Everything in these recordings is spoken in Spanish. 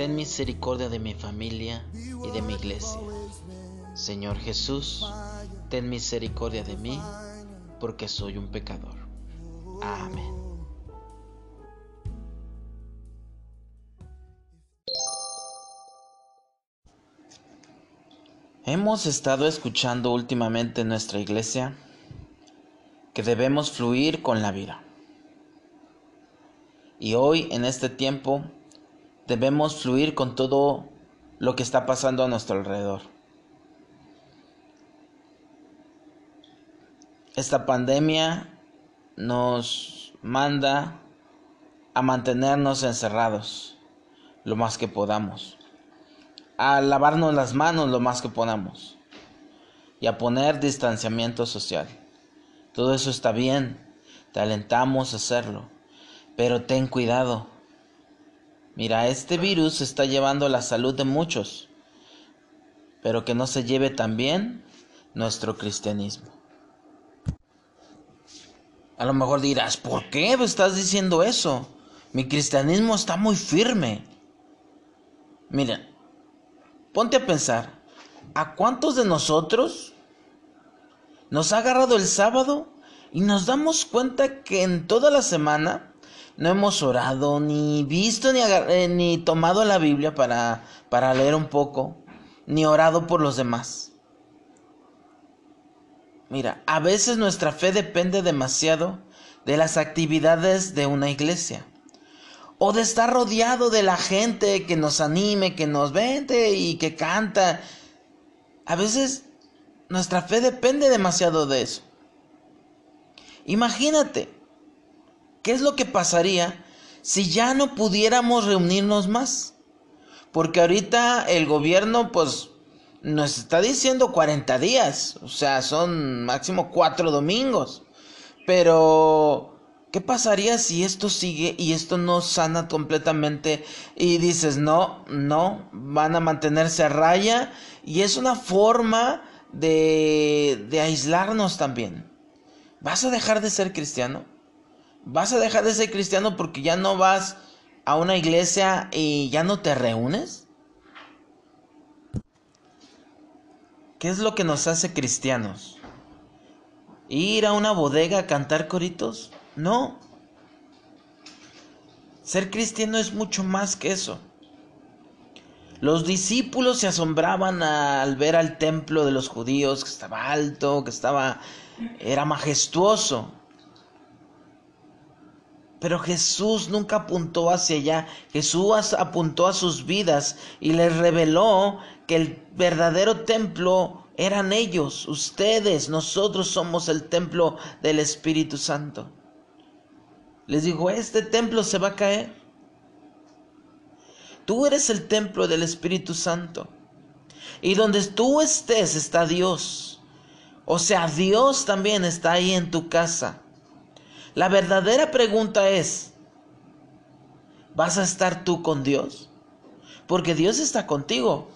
ten misericordia de mi familia y de mi iglesia. Señor Jesús, ten misericordia de mí, porque soy un pecador. Amén. Hemos estado escuchando últimamente en nuestra iglesia que debemos fluir con la vida. Y hoy, en este tiempo, debemos fluir con todo lo que está pasando a nuestro alrededor. Esta pandemia nos manda a mantenernos encerrados lo más que podamos, a lavarnos las manos lo más que podamos y a poner distanciamiento social. Todo eso está bien, te alentamos a hacerlo, pero ten cuidado Mira, este virus está llevando la salud de muchos, pero que no se lleve también nuestro cristianismo. A lo mejor dirás, ¿por qué estás diciendo eso? Mi cristianismo está muy firme. Mira, ponte a pensar, ¿a cuántos de nosotros nos ha agarrado el sábado y nos damos cuenta que en toda la semana no hemos orado, ni visto, ni, eh, ni tomado la Biblia para, para leer un poco, ni orado por los demás. Mira, a veces nuestra fe depende demasiado de las actividades de una iglesia. O de estar rodeado de la gente que nos anime, que nos vende y que canta. A veces nuestra fe depende demasiado de eso. Imagínate, ¿Qué es lo que pasaría si ya no pudiéramos reunirnos más? Porque ahorita el gobierno pues nos está diciendo 40 días, o sea, son máximo cuatro domingos. Pero, ¿qué pasaría si esto sigue y esto no sana completamente? Y dices, no, no, van a mantenerse a raya y es una forma de, de aislarnos también. ¿Vas a dejar de ser cristiano? ¿Vas a dejar de ser cristiano porque ya no vas a una iglesia y ya no te reúnes? ¿Qué es lo que nos hace cristianos? ¿Ir a una bodega a cantar coritos? No. Ser cristiano es mucho más que eso. Los discípulos se asombraban al ver al templo de los judíos que estaba alto, que estaba era majestuoso. Pero Jesús nunca apuntó hacia allá. Jesús apuntó a sus vidas y les reveló que el verdadero templo eran ellos, ustedes, nosotros somos el templo del Espíritu Santo. Les dijo, este templo se va a caer. Tú eres el templo del Espíritu Santo. Y donde tú estés está Dios. O sea, Dios también está ahí en tu casa. La verdadera pregunta es, ¿vas a estar tú con Dios? Porque Dios está contigo.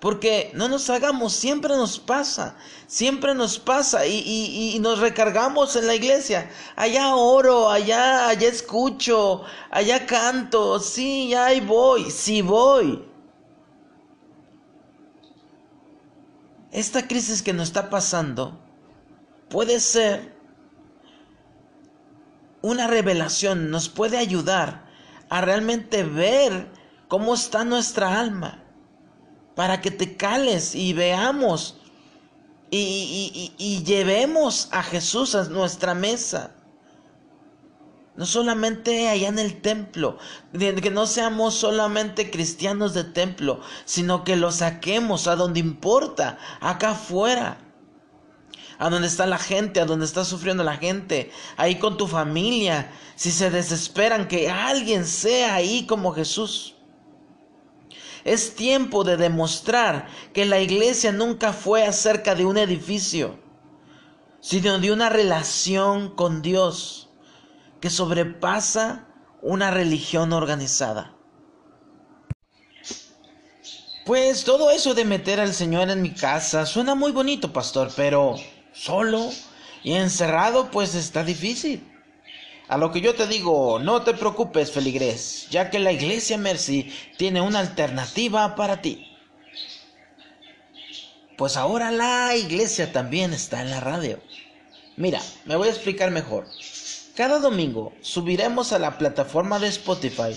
Porque no nos hagamos, siempre nos pasa, siempre nos pasa y, nos recargamos en la iglesia. Allá oro, allá, allá escucho, allá canto, sí, ahí voy, sí voy. Esta crisis que nos está pasando puede ser una revelación nos puede ayudar a realmente ver cómo está nuestra alma, para que te cales y veamos y, llevemos a Jesús a nuestra mesa. No solamente allá en el templo, que no seamos solamente cristianos de templo, sino que lo saquemos a donde importa, acá afuera, a donde está la gente, a donde está sufriendo la gente, ahí con tu familia, si se desesperan, que alguien sea ahí como Jesús. Es tiempo de demostrar que la iglesia nunca fue acerca de un edificio, sino de una relación con Dios que sobrepasa una religión organizada. Pues todo eso de meter al Señor en mi casa suena muy bonito, pastor, pero solo y encerrado pues está difícil. A lo que yo te digo, no te preocupes, feligrés, ya que la iglesia Mercy tiene una alternativa para ti. Pues ahora la iglesia también está en la radio. Mira, me voy a explicar mejor. Cada domingo subiremos a la plataforma de Spotify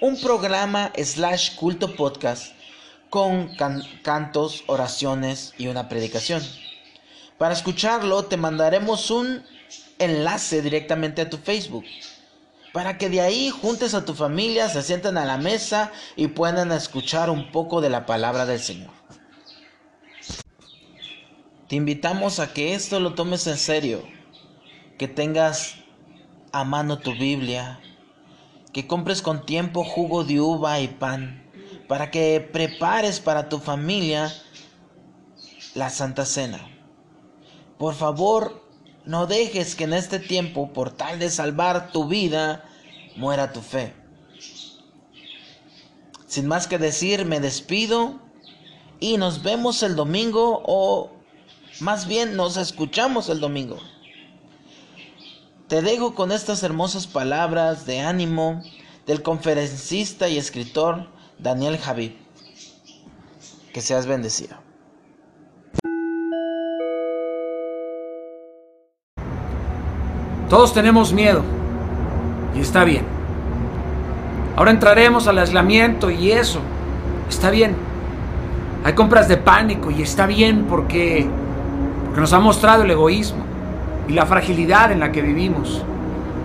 un programa slash culto podcast con cantos, oraciones y una predicación. Para escucharlo te mandaremos un enlace directamente a tu Facebook para que de ahí juntes a tu familia, se sienten a la mesa y puedan escuchar un poco de la palabra del Señor. Te invitamos a que esto lo tomes en serio, que tengas a mano tu Biblia, que compres con tiempo jugo de uva y pan, para que prepares para tu familia la Santa Cena. Por favor, no dejes que en este tiempo, por tal de salvar tu vida, muera tu fe. Sin más que decir, me despido y nos vemos el domingo o más bien nos escuchamos el domingo. Te dejo con estas hermosas palabras de ánimo del conferencista y escritor Daniel Javid. Que seas bendecido. Todos tenemos miedo y está bien. Ahora entraremos al aislamiento y eso está bien. Hay compras de pánico y está bien porque, nos ha mostrado el egoísmo y la fragilidad en la que vivimos.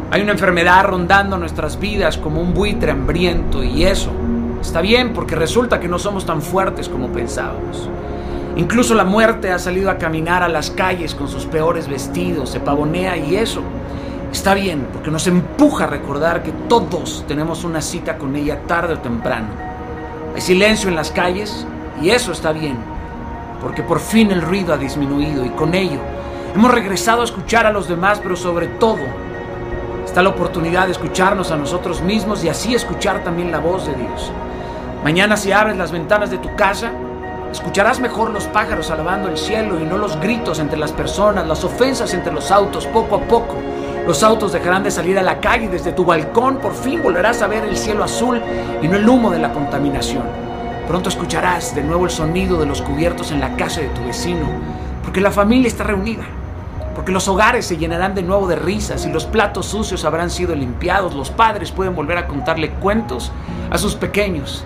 Hay una enfermedad rondando nuestras vidas como un buitre hambriento y eso está bien porque resulta que no somos tan fuertes como pensábamos. Incluso la muerte ha salido a caminar a las calles con sus peores vestidos, se pavonea y eso está bien porque nos empuja a recordar que todos tenemos una cita con ella tarde o temprano. Hay silencio en las calles y eso está bien porque por fin el ruido ha disminuido y con ello Hemos regresado a escuchar a los demás, pero sobre todo está la oportunidad de escucharnos a nosotros mismos y así escuchar también la voz de Dios. Mañana si abres las ventanas de tu casa, escucharás mejor los pájaros alabando el cielo y no los gritos entre las personas, las ofensas entre los autos, poco a poco. Los autos dejarán de salir a la calle y desde tu balcón por fin volverás a ver el cielo azul y no el humo de la contaminación. Pronto escucharás de nuevo el sonido de los cubiertos en la casa de tu vecino, porque la familia está reunida porque los hogares se llenarán de nuevo de risas y los platos sucios habrán sido limpiados, los padres pueden volver a contarle cuentos a sus pequeños.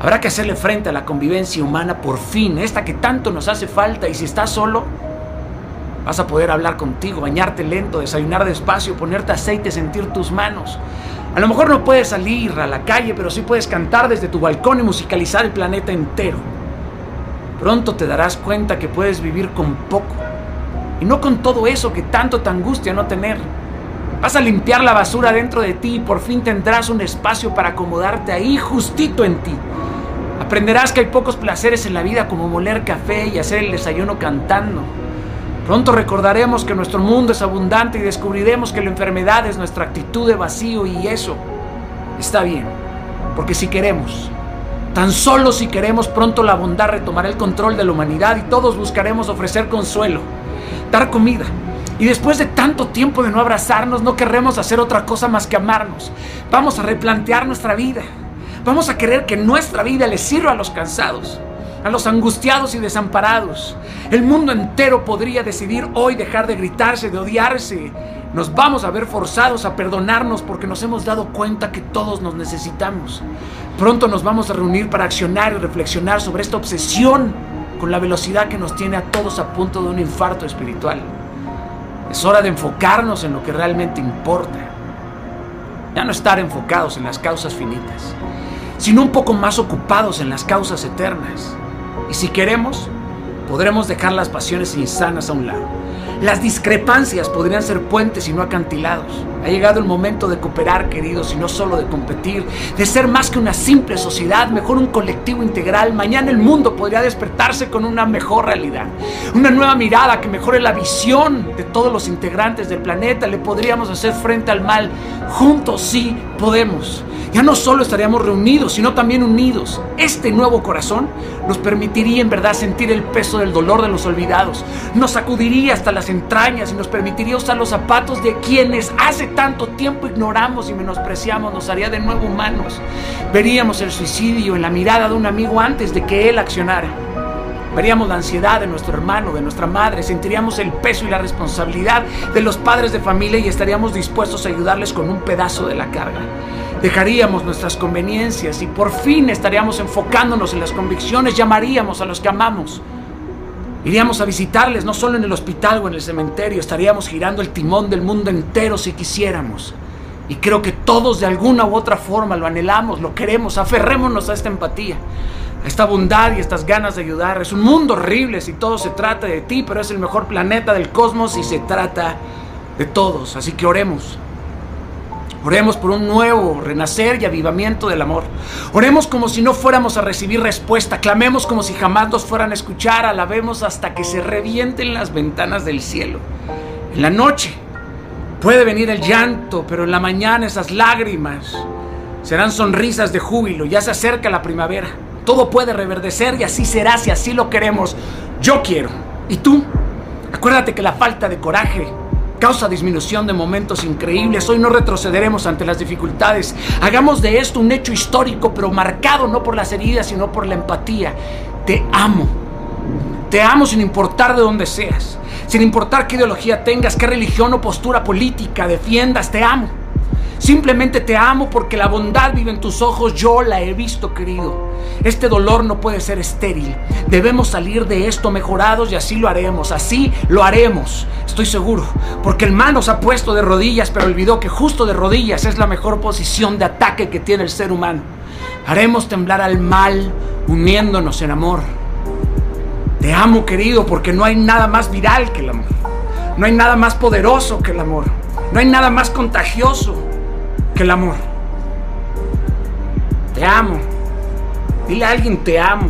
Habrá que hacerle frente a la convivencia humana por fin, esta que tanto nos hace falta y si estás solo, vas a poder hablar contigo, bañarte lento, desayunar despacio, ponerte aceite, sentir tus manos. A lo mejor no puedes salir a la calle, pero sí puedes cantar desde tu balcón y musicalizar el planeta entero. Pronto te darás cuenta que puedes vivir con poco y no con todo eso que tanto te angustia no tener. Vas a limpiar la basura dentro de ti y por fin tendrás un espacio para acomodarte ahí justito en ti. Aprenderás que hay pocos placeres en la vida como moler café y hacer el desayuno cantando. Pronto recordaremos que nuestro mundo es abundante y descubriremos que la enfermedad es nuestra actitud de vacío y eso está bien, porque si queremos, tan solo si queremos, pronto la bondad retomará el control de la humanidad y todos buscaremos ofrecer consuelo dar comida. Y después de tanto tiempo de no abrazarnos, no querremos hacer otra cosa más que amarnos. Vamos a replantear nuestra vida. Vamos a querer que nuestra vida le sirva a los cansados, a los angustiados y desamparados. El mundo entero podría decidir hoy dejar de gritarse, de odiarse, nos vamos a ver forzados a perdonarnos porque nos hemos dado cuenta que todos nos necesitamos. Pronto nos vamos a reunir para accionar y reflexionar sobre esta obsesión con la velocidad que nos tiene a todos a punto de un infarto espiritual. Es hora de enfocarnos en lo que realmente importa. Ya no estar enfocados en las causas finitas, sino un poco más ocupados en las causas eternas. Y si queremos, podremos dejar las pasiones insanas a un lado. Las discrepancias podrían ser puentes y no acantilados. Ha llegado el momento de cooperar, queridos, y no solo de competir, de ser más que una simple sociedad, mejor un colectivo integral. Mañana el mundo podría despertarse con una mejor realidad, una nueva mirada que mejore la visión de todos los integrantes del planeta. Le podríamos hacer frente al mal. Juntos sí podemos. Ya no solo estaríamos reunidos, sino también unidos. Este nuevo corazón nos permitiría en verdad sentir el peso del dolor de los olvidados. Nos sacudiría hasta las entrañas y nos permitiría usar los zapatos de quienes hace tanto tiempo ignoramos y menospreciamos. Nos haría de nuevo humanos. Veríamos el suicidio en la mirada de un amigo antes de que él accionara. Veríamos la ansiedad de nuestro hermano, de nuestra madre, sentiríamos el peso y la responsabilidad de los padres de familia y estaríamos dispuestos a ayudarles con un pedazo de la carga. Dejaríamos nuestras conveniencias y por fin estaríamos enfocándonos en las convicciones, llamaríamos a los que amamos. Iríamos a visitarles no solo en el hospital o en el cementerio, estaríamos girando el timón del mundo entero si quisiéramos. Y creo que todos de alguna u otra forma lo anhelamos, lo queremos, aferrémonos a esta empatía, a esta bondad y estas ganas de ayudar. Es un mundo horrible si todo se trata de ti, pero es el mejor planeta del cosmos y se trata de todos. Así que oremos. Oremos por un nuevo renacer y avivamiento del amor. Oremos como si no fuéramos a recibir respuesta. Clamemos como si jamás nos fueran a escuchar. Alabemos hasta que se revienten las ventanas del cielo. En la noche puede venir el llanto, pero en la mañana esas lágrimas serán sonrisas de júbilo. Ya se acerca la primavera. Todo puede reverdecer y así será si así lo queremos. Yo quiero. ¿Y tú? Acuérdate que la falta de coraje causa disminución de momentos increíbles. Hoy no retrocederemos ante las dificultades. Hagamos de esto un hecho histórico, pero marcado no por las heridas, sino por la empatía. Te amo. Te amo sin importar de dónde seas, sin importar qué ideología tengas, qué religión o postura política defiendas. Te amo. Simplemente te amo porque la bondad vive en tus ojos, yo la he visto, querido. Este dolor no puede ser estéril. Debemos salir de esto mejorados y así lo haremos, así lo haremos. Estoy seguro, porque el mal nos ha puesto de rodillas, pero olvidó que justo de rodillas es la mejor posición de ataque que tiene el ser humano. Haremos temblar al mal uniéndonos en amor. Te amo, querido, porque no hay nada más viral que el amor. No hay nada más poderoso que el amor. No hay nada más contagioso que el amor. Te amo. Dile a alguien te amo.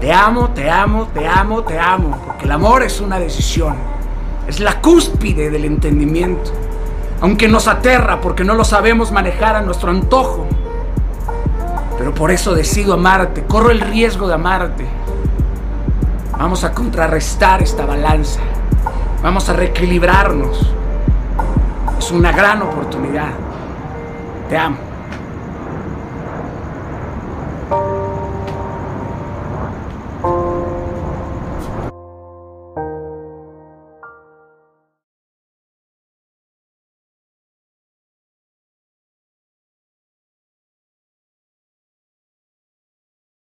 Te amo, te amo, te amo, te amo. Porque el amor es una decisión. Es la cúspide del entendimiento. Aunque nos aterra porque no lo sabemos manejar a nuestro antojo. Pero por eso decido amarte. Corro el riesgo de amarte. Vamos a contrarrestar esta balanza. Vamos a reequilibrarnos. Es una gran oportunidad. Te amo.